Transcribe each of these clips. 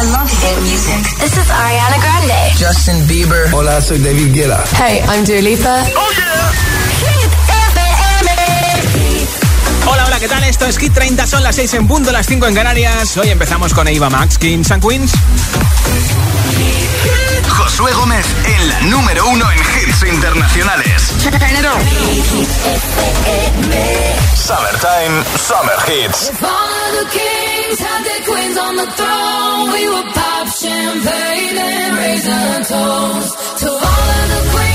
I love hit music. This is Ariana Grande. Justin Bieber. Hola, soy David Guetta. Hey, I'm Dua Lipa. Oh yeah. Hola, hola, ¿qué tal? Esto es Hit 30, son las 6 en punto, las 5 en Canarias. Hoy empezamos con Eva Max, Kings and Queens. Josué Gómez en la número uno en hits internacionales. Summertime, Summer Hits. If all of the kings had their queens on the throne, we would pop champagne and raise a toast to all of the queens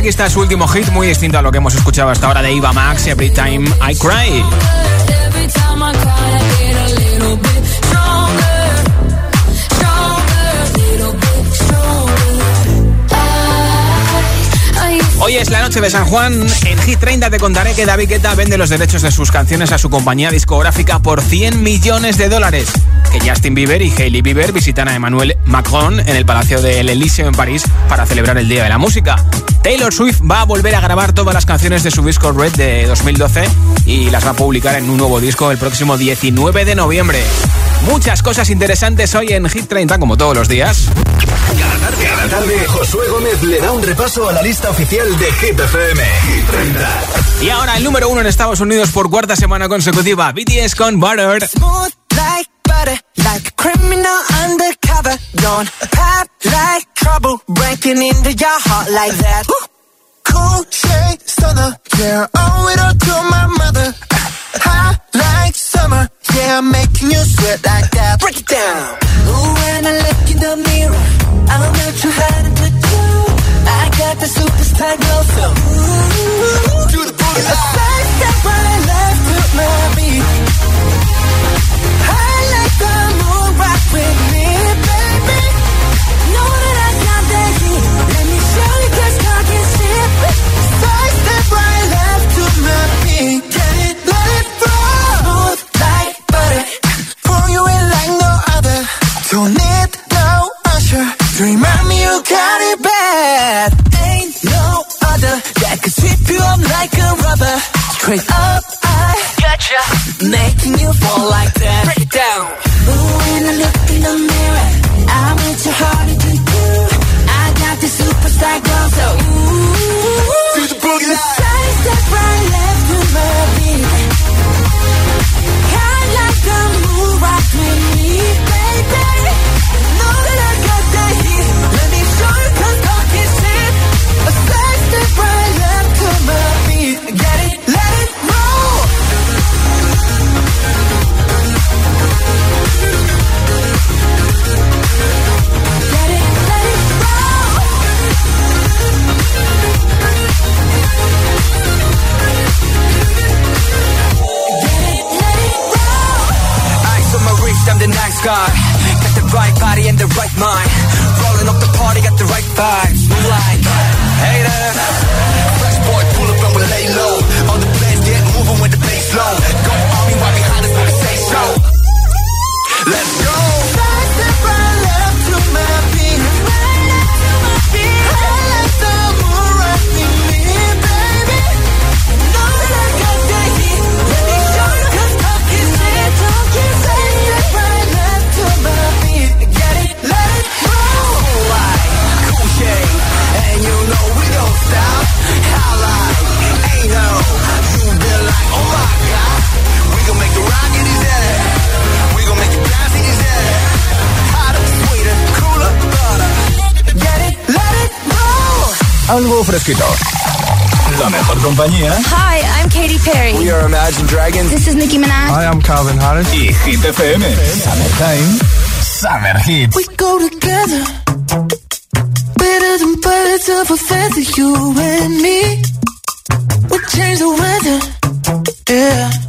aquí está su último hit, muy distinto a lo que hemos escuchado hasta ahora de Eva Max, Every Time I Cry. Hoy es la noche de San Juan. En Hit 30 te contaré que David Guetta vende los derechos de sus canciones a su compañía discográfica por 100 millones de dólares. Que Justin Bieber y Hailey Bieber visitan a Emmanuel Macron en el Palacio del Elíseo en París para celebrar el Día de la Música. Taylor Swift va a volver a grabar todas las canciones de su disco Red de 2012 y las va a publicar en un nuevo disco el próximo 19 de noviembre. Muchas cosas interesantes hoy en Hit 30 como todos los días. Cada tarde, cada tarde, Josué Gómez le da un repaso a la lista oficial de Hit FM. Hit 30. Y ahora el número uno en Estados Unidos por cuarta semana consecutiva, BTS con Butter. Smooth like butter, like a criminal undercover. Don't pop like trouble, breaking into your heart like that. Cool shade stunner, yeah, oh, owe it all to my mother. Hot like summer, yeah, I'm making you sweat like that. Break it down. Ooh, when I look in the mirror, I'm not too hard to do. I got the superstar glow, so ooh, do the booty. A step right left to my beat. I like the moon rock with me, baby. You got it bad. Ain't no other that could sweep you up like a rubber. Straight up, I gotcha. Making you fall like that. Break it down. Ooh, when I look in the sky. Body the right mind. Rolling up the party, got the right vibes. Move like haters. Fresh boy, pull up and we lay low. All the players get moving with the bass low. Go army right behind us when we say so. Let's go. Algo fresquito. La mejor compañía. Hi, I'm Katy Perry. We are Imagine Dragons. This is Nicki Minaj. Hi, I'm Calvin Harris. Y Hit FM. Summertime. Summer Hits. We go together. Better than birds of a feather, you and me. We change the weather. Yeah.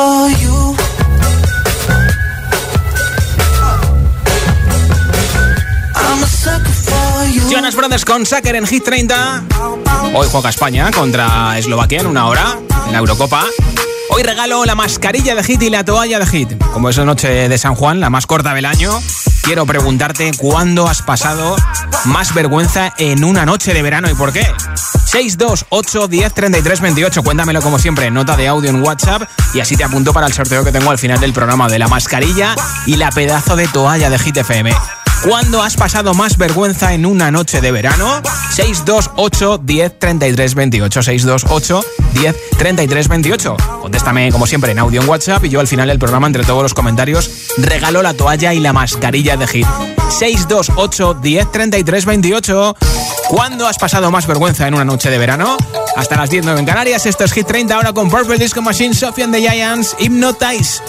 For you. I'm sucker. Jonas Brothers con Sacker en Hit 30. Hoy juega España contra Eslovaquia en una hora en la Eurocopa. Hoy regalo la mascarilla de Hit y la toalla de Hit. Como es la noche de San Juan, la más corta del año, quiero preguntarte cuándo has pasado más vergüenza en una noche de verano y por qué. 628 10 33 28. Cuéntamelo como siempre, nota de audio en WhatsApp y así te apunto para el sorteo que tengo al final del programa de la mascarilla y la pedazo de toalla de Hit FM. ¿Cuándo has pasado más vergüenza en una noche de verano? 628 10 33 28. 628 10 33 28. Contéstame como siempre en audio en WhatsApp y yo al final del programa, entre todos los comentarios, regalo la toalla y la mascarilla de Hit. 628 10 33 28. ¿Cuándo has pasado más vergüenza en una noche de verano? Hasta las 10 en Canarias, esto es Hit 30 ahora con Purple Disco Machine, Sophie and the Giants, Hypnotize.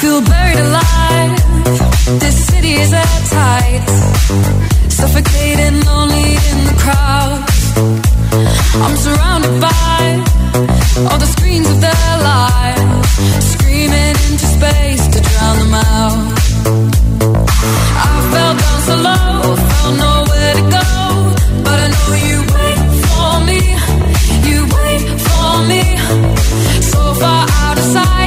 feel buried alive. This city is at tight, suffocating, lonely in the crowd. I'm surrounded by all the screens of their lives, screaming into space to drown them out. I fell down so low, felt nowhere to go, but I know you wait for me, you wait for me, so far out of sight.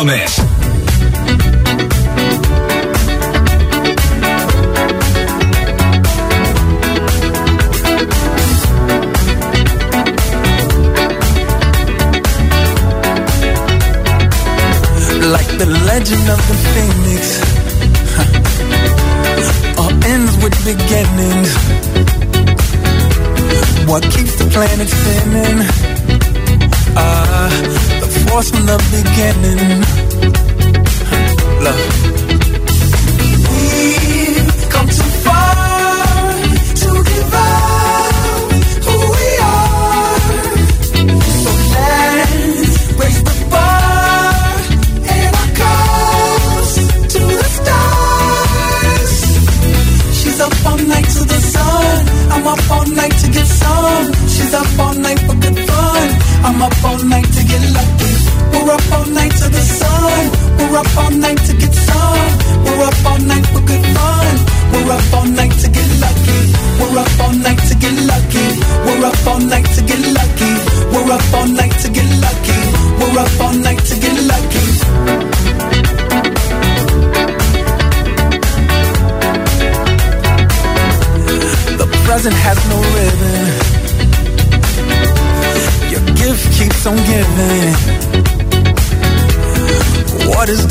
Gomez.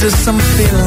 some feeling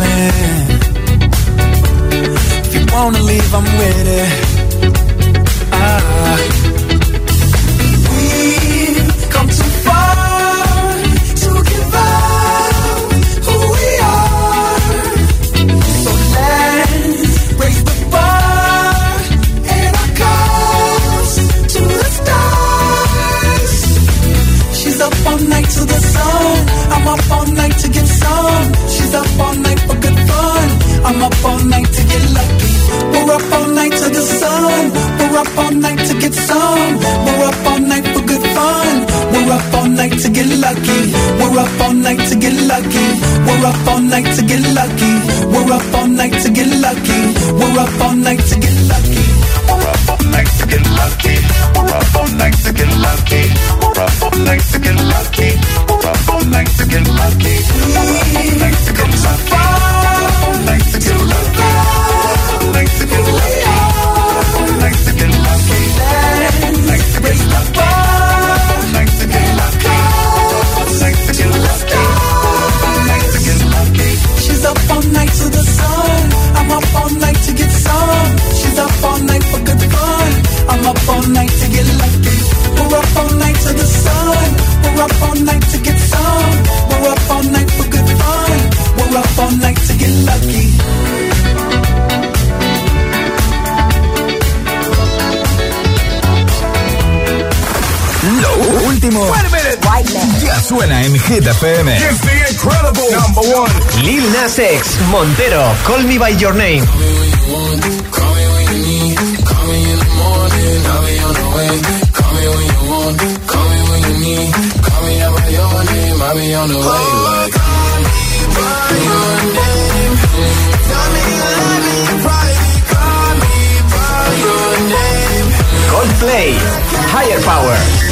Ya suena en Hit FM. Lil Nas X, Montero, Call Me By Your Name. Coldplay, Higher Power.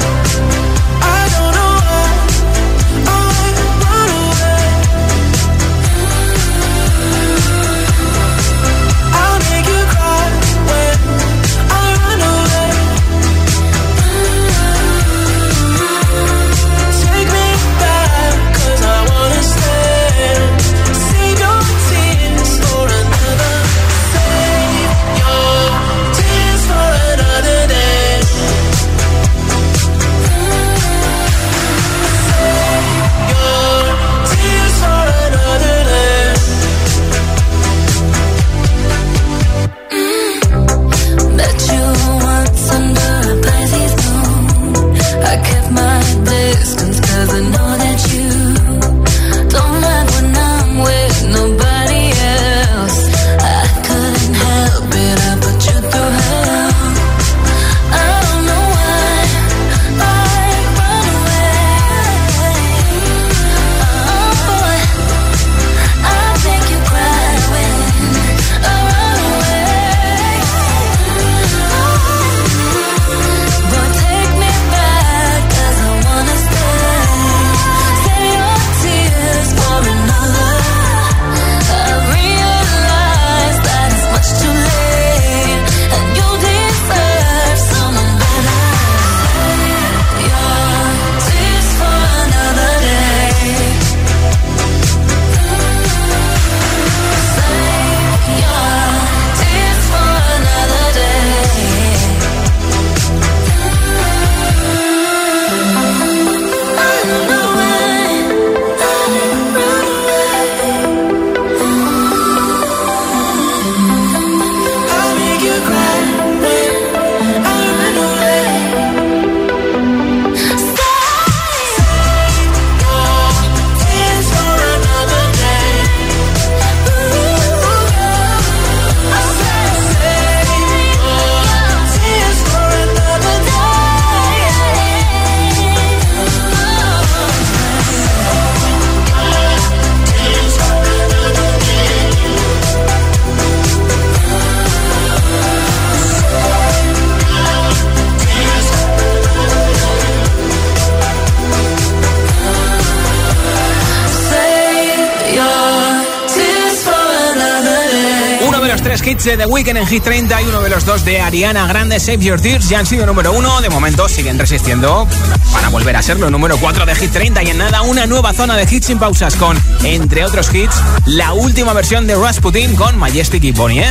Hits de The Weeknd en Hit 30 y uno de los dos de Ariana Grande, Save Your Tears, ya han sido número uno. De momento siguen resistiendo para volver a serlo. Número 4 de Hit 30 y en nada una nueva zona de hits sin pausas con, entre otros hits, la última versión de Rasputin con Majestic y Bonnie.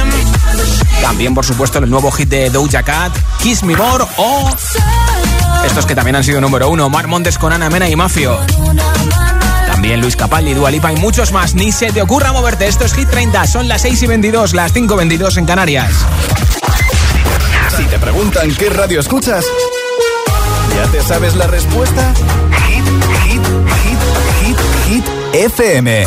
También, por supuesto, el nuevo hit de Doja Cat, Kiss Me More o estos que también han sido número uno, Mar Montes con Ana Mena y Mafio. También Luis Capaldi, Dua Lipa y muchos más. Ni se te ocurra moverte. Esto es Hit 30. Son las 6 y 22, las 5 y 22 en Canarias. Si te preguntan qué radio escuchas, ¿ya te sabes la respuesta? Hit, hit, hit, hit, hit, FM.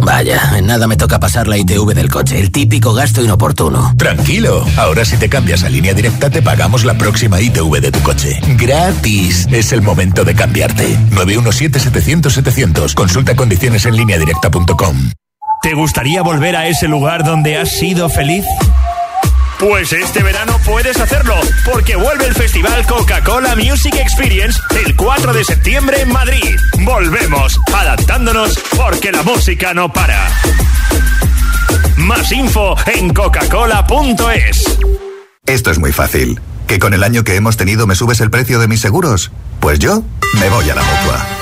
Vaya, en nada me toca pasar la ITV del coche, el típico gasto inoportuno. Tranquilo, ahora si te cambias a línea directa te pagamos la próxima ITV de tu coche. Gratis. Es el momento de cambiarte. 917-700-700. Consulta condiciones en línea directa.com. ¿Te gustaría volver a ese lugar donde has sido feliz? Pues este verano puedes hacerlo, porque vuelve el festival Coca-Cola Music Experience el 4 de septiembre en Madrid. Volvemos, adaptándonos, porque la música no para. Más info en coca-cola.es. Esto es muy fácil. ¿Que con el año que hemos tenido me subes el precio de mis seguros? Pues yo me voy a la mutua.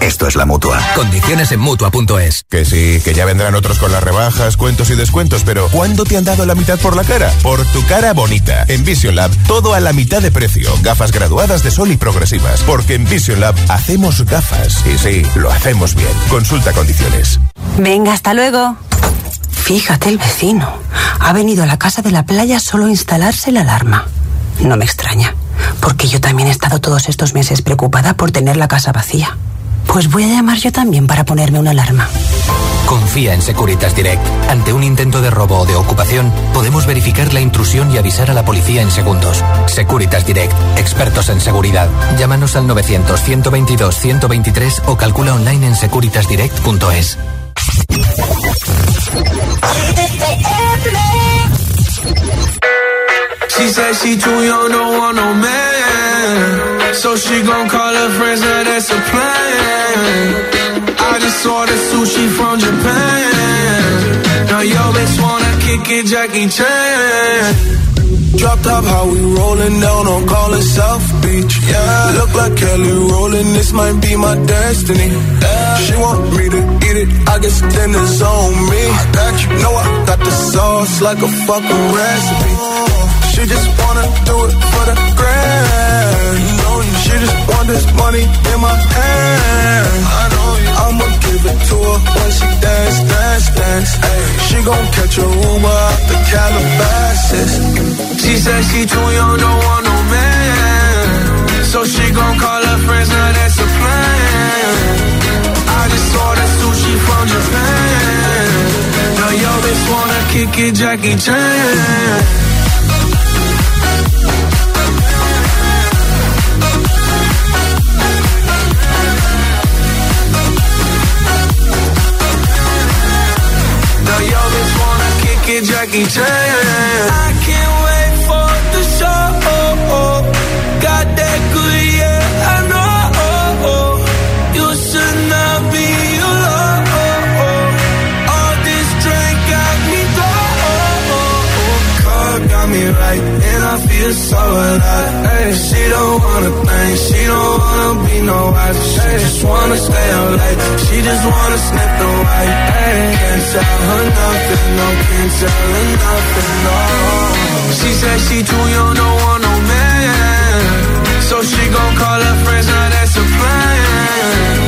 Esto es la mutua. Condiciones en mutua.es. Que sí, que ya vendrán otros con las rebajas, cuentos y descuentos, pero ¿cuándo te han dado la mitad por la cara? Por tu cara bonita. En Vision Lab, todo a la mitad de precio. Gafas graduadas de sol y progresivas. Porque en Vision Lab hacemos gafas. Y sí, lo hacemos bien. Consulta condiciones. Venga, hasta luego. Fíjate el vecino. Ha venido a la casa de la playa solo a instalarse la alarma. No me extraña, porque yo también he estado todos estos meses preocupada por tener la casa vacía. Pues voy a llamar yo también para ponerme una alarma. Confía en Securitas Direct. Ante un intento de robo o de ocupación, podemos verificar la intrusión y avisar a la policía en segundos. Securitas Direct, expertos en seguridad. Llámanos al 900-122-123 o calcula online en securitasdirect.es. She said she too young, don't want no man. So she gon' call her friends, now that's a plan. I just ordered sushi from Japan. Now yo bitch wanna kick it, Jackie Chan. Dropped top, how we rollin' down on callin' South Beach. Yeah, look like Kelly rollin', this might be my destiny. Yeah. She want me to eat it, I guess dinner's on me. I got you, know I got the sauce like a fucking recipe. She just wanna do it for the grand. Money in my hand. I know you. I'ma give it to her when she dance, dance, dance. Ay, she gon' catch a Uber out the Calabasas. She said she too young, don't want no man. So she gon' call her friends, now that's a plan. I just ordered sushi from Japan. Now yo bitch wanna kick it, Jackie Chan. Jackie. I can't wait and I feel so alive. Hey, she don't wanna think, she don't wanna be no wife. She just wanna stay up late, she just wanna sniff the white. Can't tell her nothing, no, can't tell her nothing, no. She said she too young, don't want no man. So she gon' call her friends, now that's a plan.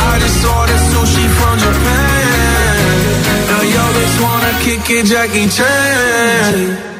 I just ordered sushi from Japan. Now yo bitch wanna kick it, Jackie Chan.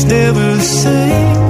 it's never the same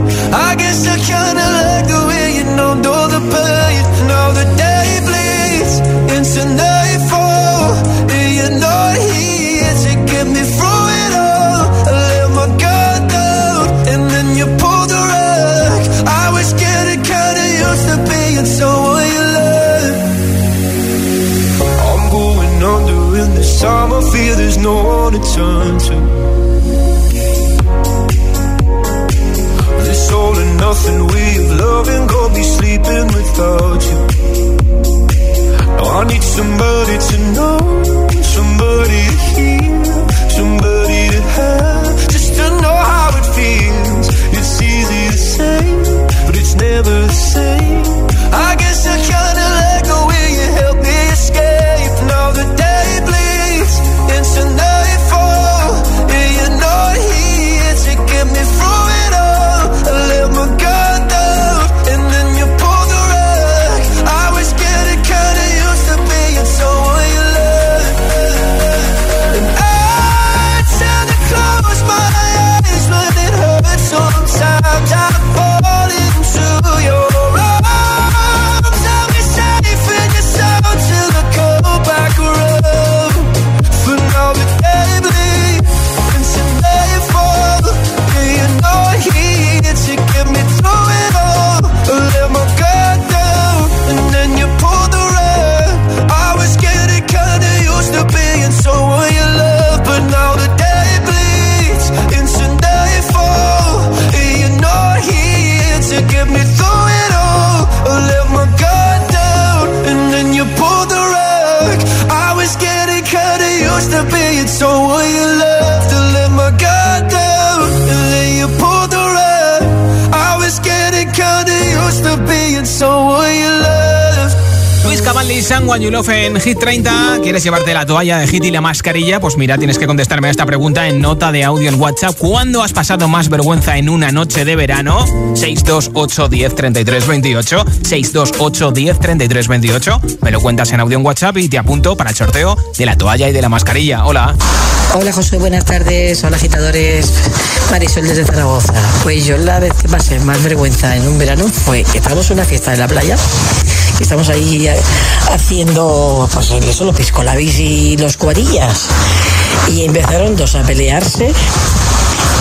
So will you Someone You Love en Hit 30. ¿Quieres llevarte la toalla de Hit y la mascarilla? Pues mira, tienes que contestarme a esta pregunta en nota de audio en WhatsApp. ¿Cuándo has pasado más vergüenza en una noche de verano? 628 10 33 28. 628 10 33 28. Me lo cuentas en audio en WhatsApp y te apunto para el sorteo de la toalla y de la mascarilla. Hola. Hola José, buenas tardes. Hola agitadores. Marisol desde Zaragoza. Pues yo la vez que pasé más vergüenza en un verano fue que estábamos en una fiesta en la playa. Estamos ahí eh, haciendo pues eso, los piscolabis y los cuarillas. Y empezaron dos a pelearse.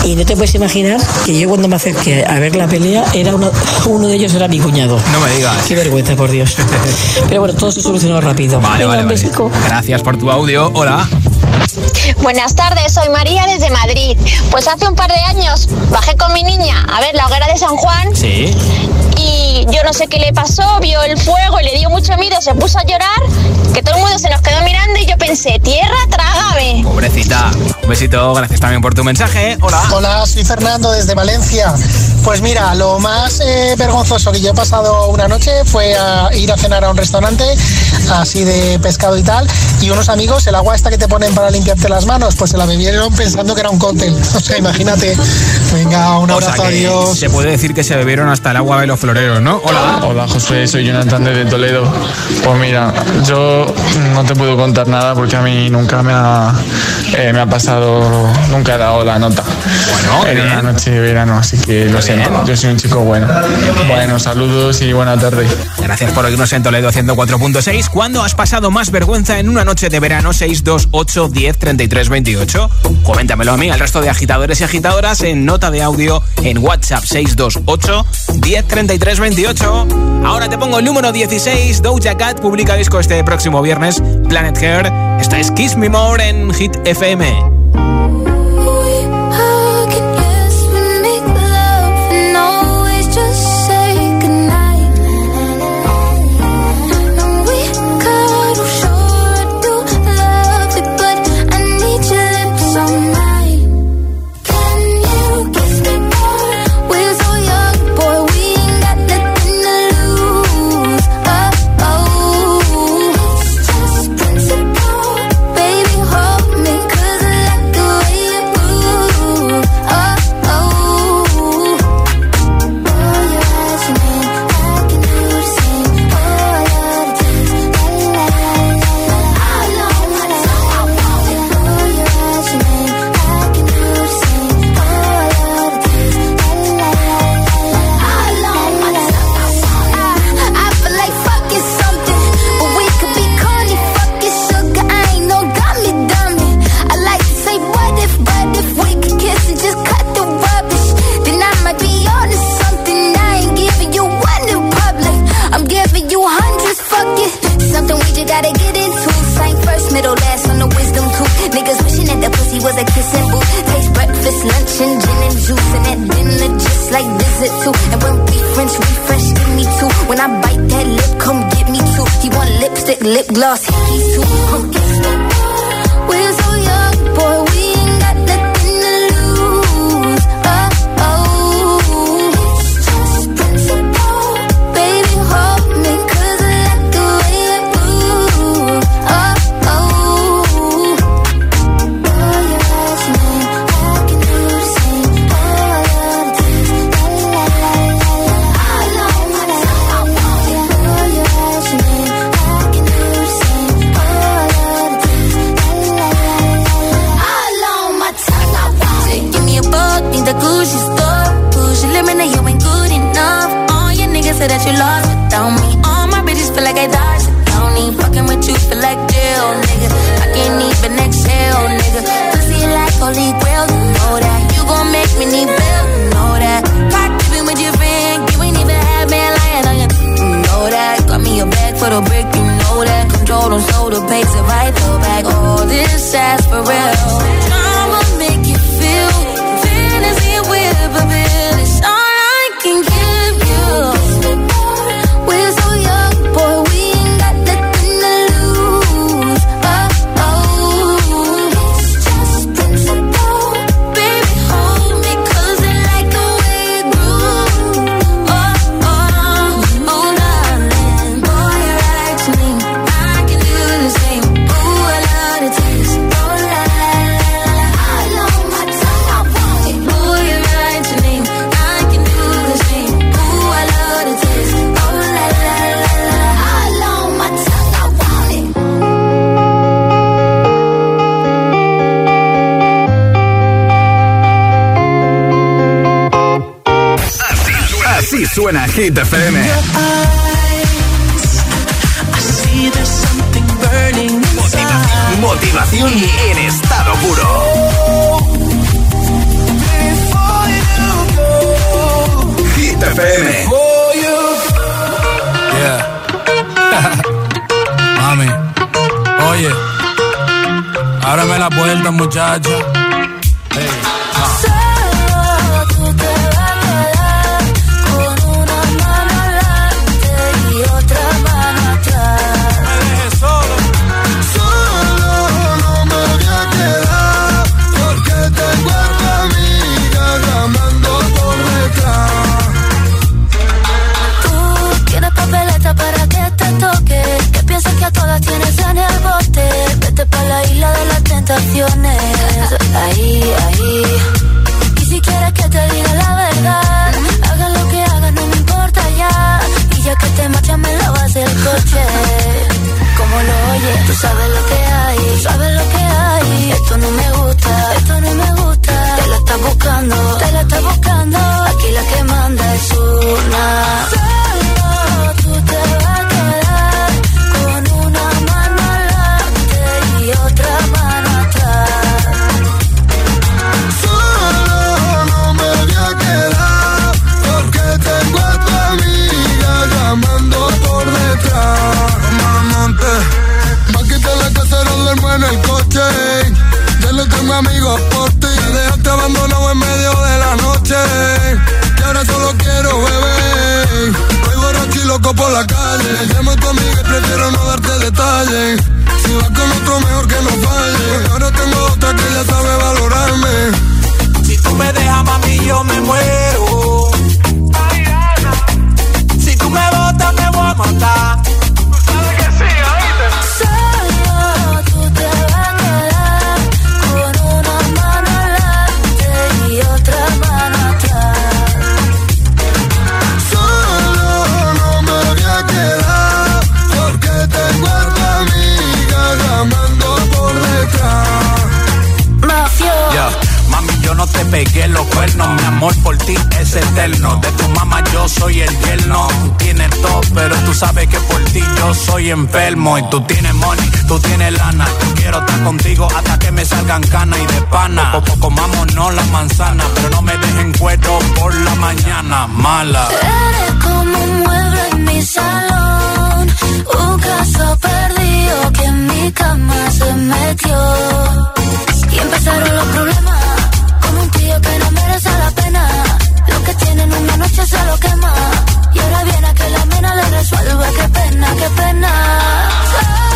Y no te puedes imaginar que yo cuando me acerqué a ver la pelea, era uno, uno de ellos era mi cuñado. No me digas. Qué vergüenza, por Dios. Pero bueno, todo se solucionó rápido. Vale, Venga, vale. Gracias por tu audio. Hola. Buenas tardes, soy María desde Madrid. Pues hace un par de años bajé con mi niña a ver la hoguera de San Juan Sí. y yo no sé qué le pasó, vio el fuego y le dio mucho miedo, se puso a llorar, que todo el mundo se nos quedó mirando y yo pensé, tierra, trágame. Pobrecita. Un besito. Gracias también por tu mensaje. Hola. Hola, soy Fernando desde Valencia. Pues mira, lo más eh, vergonzoso que yo he pasado una noche fue a ir a cenar a un restaurante así de pescado y tal, y unos amigos, el agua esta que te ponen para limpiarte las manos, pues se la bebieron pensando que era un cóctel. O sea, imagínate. Venga, un O sea abrazo, que adiós. se puede decir que se bebieron hasta el agua de los floreros, ¿no? Hola. Hola José, soy Jonathan desde Toledo. Pues mira, yo no te puedo contar nada porque a mí nunca me ha, eh, me ha pasado, nunca he dado la nota en una noche de verano, así que lo siento, yo soy un chico bueno. Bueno, saludos y buena tarde. Gracias por oírnos en Toledo 104.6. ¿Cuándo has pasado más vergüenza en una noche de verano? 628 10 33 28. Coméntamelo a mí, al resto de agitadores y agitadoras en nota de audio en WhatsApp 628 10 33 28. Ahora te pongo el número 16. Doja Cat publica disco este próximo viernes. Planet Hair. Esto es Kiss Me More en Hit FM. Suena Hit FM. Motivación, motivación en estado puro. Hit FM. Yeah. Mami, oye, ábrame la puerta, muchacha. Ahí, ahí. Y si quieres que te diga la verdad, haga lo que hagas, no me importa ya. Y ya que te marchas, me lavas el coche. Como lo oyes, tú sabes lo que hay, tú sabes lo que hay. Esto no me gusta, esto no me gusta. Te la estás buscando, te la estás buscando. Aquí la que manda es una. En el coche. Ya no tengo amigos por ti. Me dejaste abandonado en medio de la noche. Y ahora solo quiero beber. Voy borracho y loco por la calle. Llamo a tu amiga y prefiero no darte detalles. Si vas con otro mejor que no falle. Yerno. Tú tienes todo, pero tú sabes que por ti yo soy enfermo. Y tú tienes money, tú tienes lana. Quiero estar contigo hasta que me salgan canas y de pana. Poco comámonos la manzana, pero no me dejen cuero por la mañana. Mala. Eres como un mueble en mi salón, un caso perdido que en mi cama se metió. Y empezaron los problemas, como un tío que no merece la pena. Que tiene en una noche se lo quema. Y ahora viene a que la mena le resuelva. Qué pena, qué pena.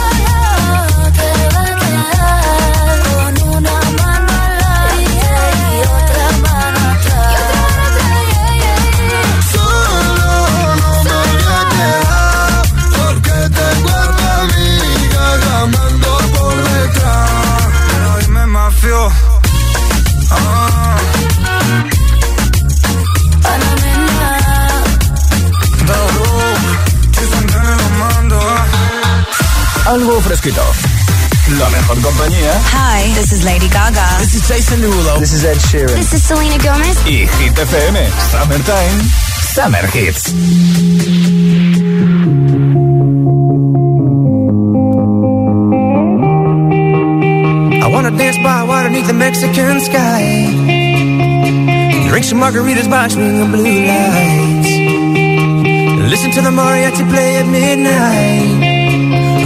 Fresquito. La mejor compañía. Eh? Hi, this is Lady Gaga. This is Jason Derulo. This is Ed Sheeran. This is Selena Gomez. Y Hit FM. Summertime. Summer Hits. I wanna dance by water beneath the Mexican sky. Drink some margaritas by swing of blue lights. Listen to the mariachi play at midnight.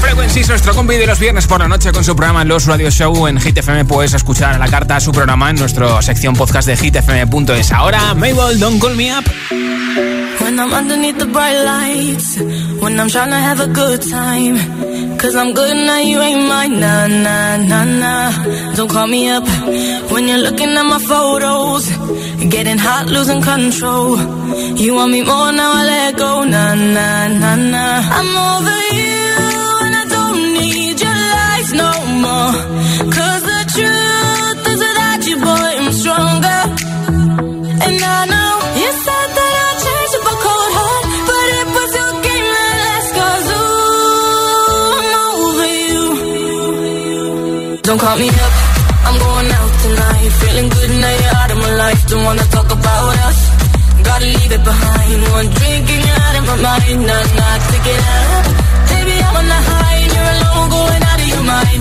Frequencies, nuestro combi de los viernes por la noche con su programa Los Radio Show en Hit FM. Puedes escuchar a la carta su programa en nuestra sección podcast de hitfm.es. Ahora, Mabel, Don't Call Me Up. When I'm underneath the bright lights, when I'm trying to have a good time. Cause I'm good now, you ain't mine. Nah, nah, nah, nah. Don't call me up when you're looking at my photos. Getting hot, losing control. You want me more now, I let go. Nah, nah, nah, nah. I'm over you the truth is without you, boy, I'm stronger. And I know you said that up a cold heart, but it was your game that I'm over you. Don't call me up, I'm going out tonight. Feeling good now you're out of my life. Don't wanna talk about us. Gotta leave it behind. One drink and you're out of my mind. Nah, nah, take it out.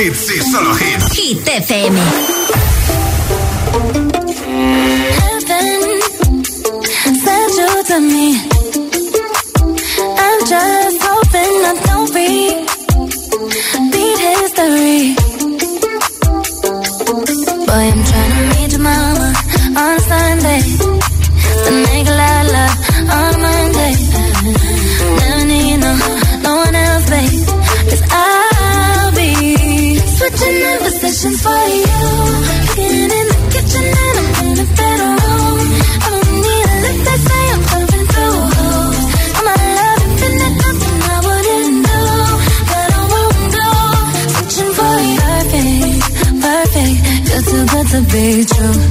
hits y solo hits. Hit FM. Heaven sent you to me. I'm just hoping I don't repeat history. Boy, I'm trying to meet your mama on Sunday. Good to be true.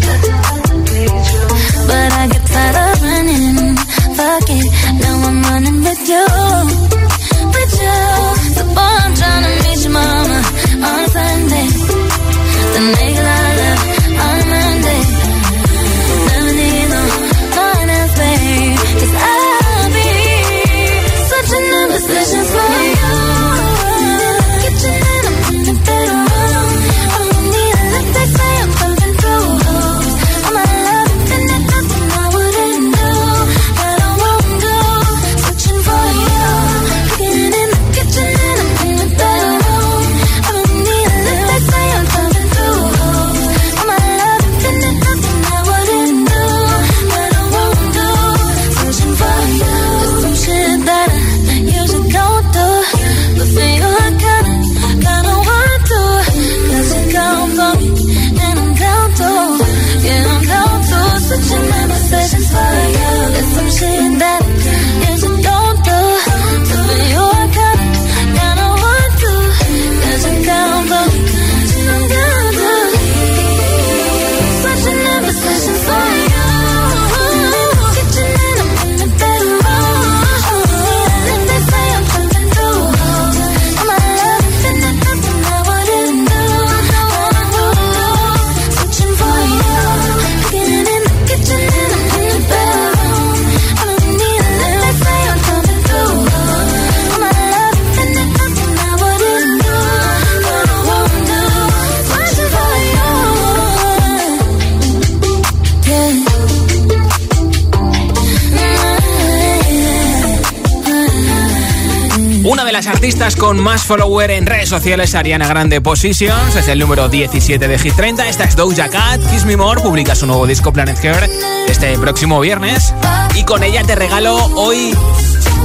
artistas con más follower en redes sociales, Ariana Grande Positions, es el número 17 de Hit 30. Esta es Doja Cat. Kiss Me More publica su nuevo disco Planet Her este próximo viernes. Y con ella te regalo hoy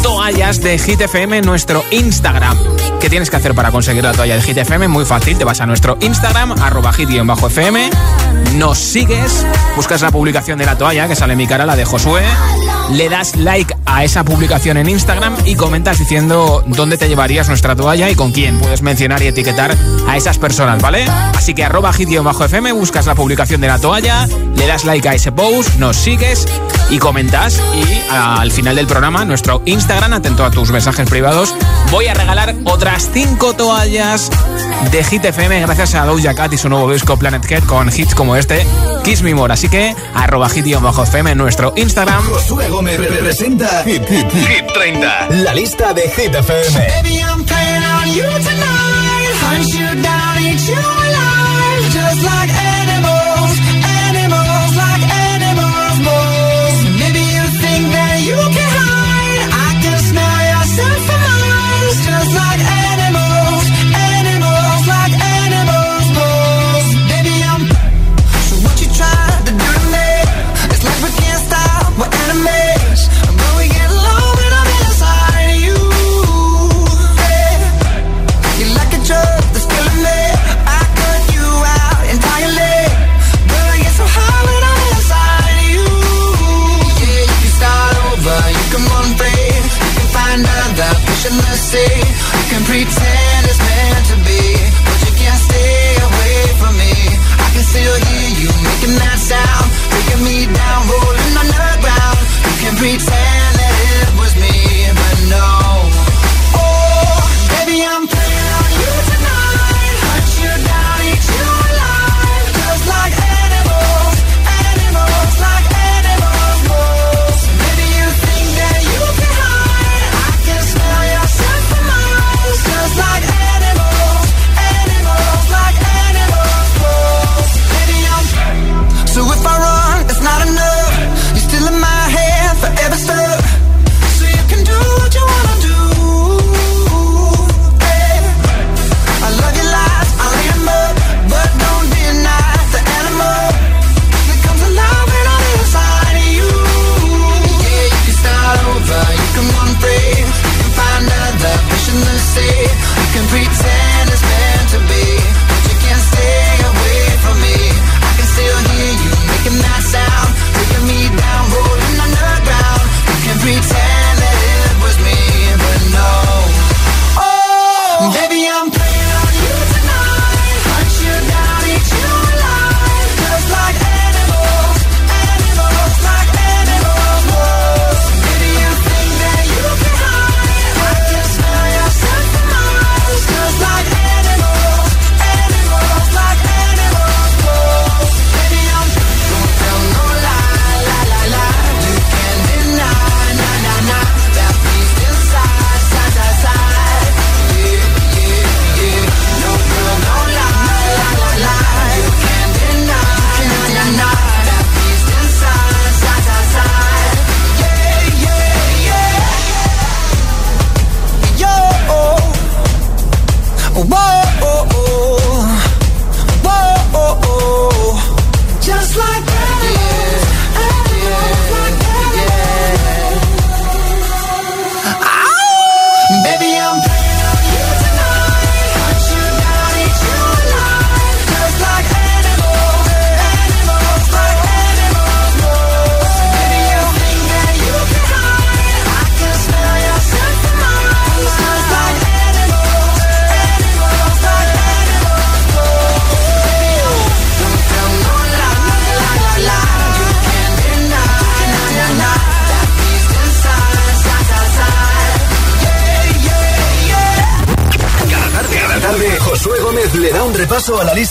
toallas de Hit FM en nuestro Instagram. ¿Qué tienes que hacer para conseguir la toalla de Hit FM? Muy fácil, te vas a nuestro Instagram, arroba hit-fm, nos sigues, buscas la publicación de la toalla que sale en mi cara, la de Josué le das like a esa publicación en Instagram y comentas diciendo dónde te llevarías nuestra toalla y con quién. Puedes mencionar y etiquetar a esas personas, ¿vale? Así que arroba hit-fm, buscas la publicación de la toalla, le das like a ese post, nos sigues y comentas. Y ah, al final del programa, nuestro Instagram, atento a tus mensajes privados, voy a regalar otras cinco toallas de Hit FM gracias a Doja Cat y su nuevo disco Planet Head con hits como este, Kiss Me More. Así que, arroba hit-fm en nuestro Instagram. Presenta hit, 30, la lista de Hit FM.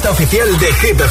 oficial de Hit